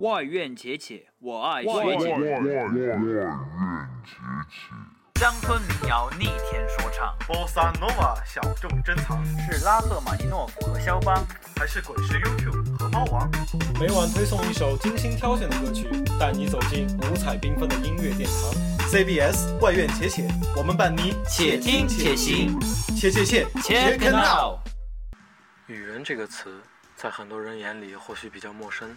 外院且且，我爱学外姐。院乡村民谣逆天说唱，波萨诺瓦小众珍藏，是拉赫玛尼诺夫和肖邦。还是滚石 YouTube 和猫王？每晚推送一首精心挑选的歌曲，带你走进五彩缤纷的音乐殿堂。CBS 外院且且，我们伴你且听且行，且且且 Check it out。语人这个词，在很多人眼里或许比较陌生，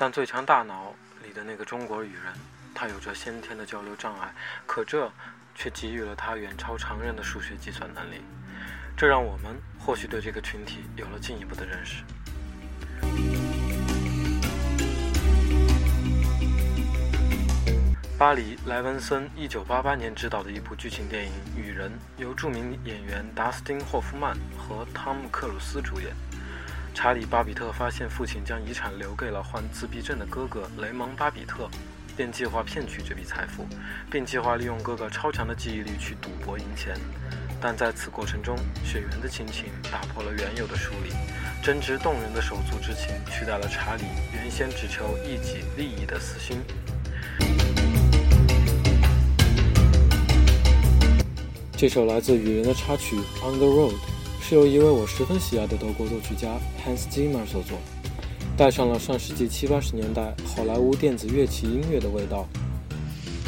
但《最强大脑》里的那个中国语人，他有着先天的交流障碍，可这却给予了他远超常人的数学计算能力，这让我们或许对这个群体有了进一步的认识。巴黎莱文森1988年执导的一部剧情电影《雨人》，由著名演员达斯汀·霍夫曼和汤姆·克鲁斯主演。查理·巴比特发现父亲将遗产留给了患自闭症的哥哥雷蒙·巴比特，便计划骗取这笔财富，并计划利用哥哥超强的记忆力去赌博赢钱。但在此过程中，血缘的亲情打破了原有的疏离，真挚动人的手足之情取代了查理原先只求一己利益的私心。这首来自雨人的插曲《On the Road》是由一位我十分喜爱的德国作曲家 Hans Zimmer 所作，带上了上世纪七八十年代好莱坞电子乐器音乐的味道。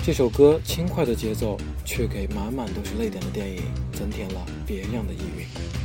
这首歌轻快的节奏，却给满满都是泪点的电影增添了别样的意蕴。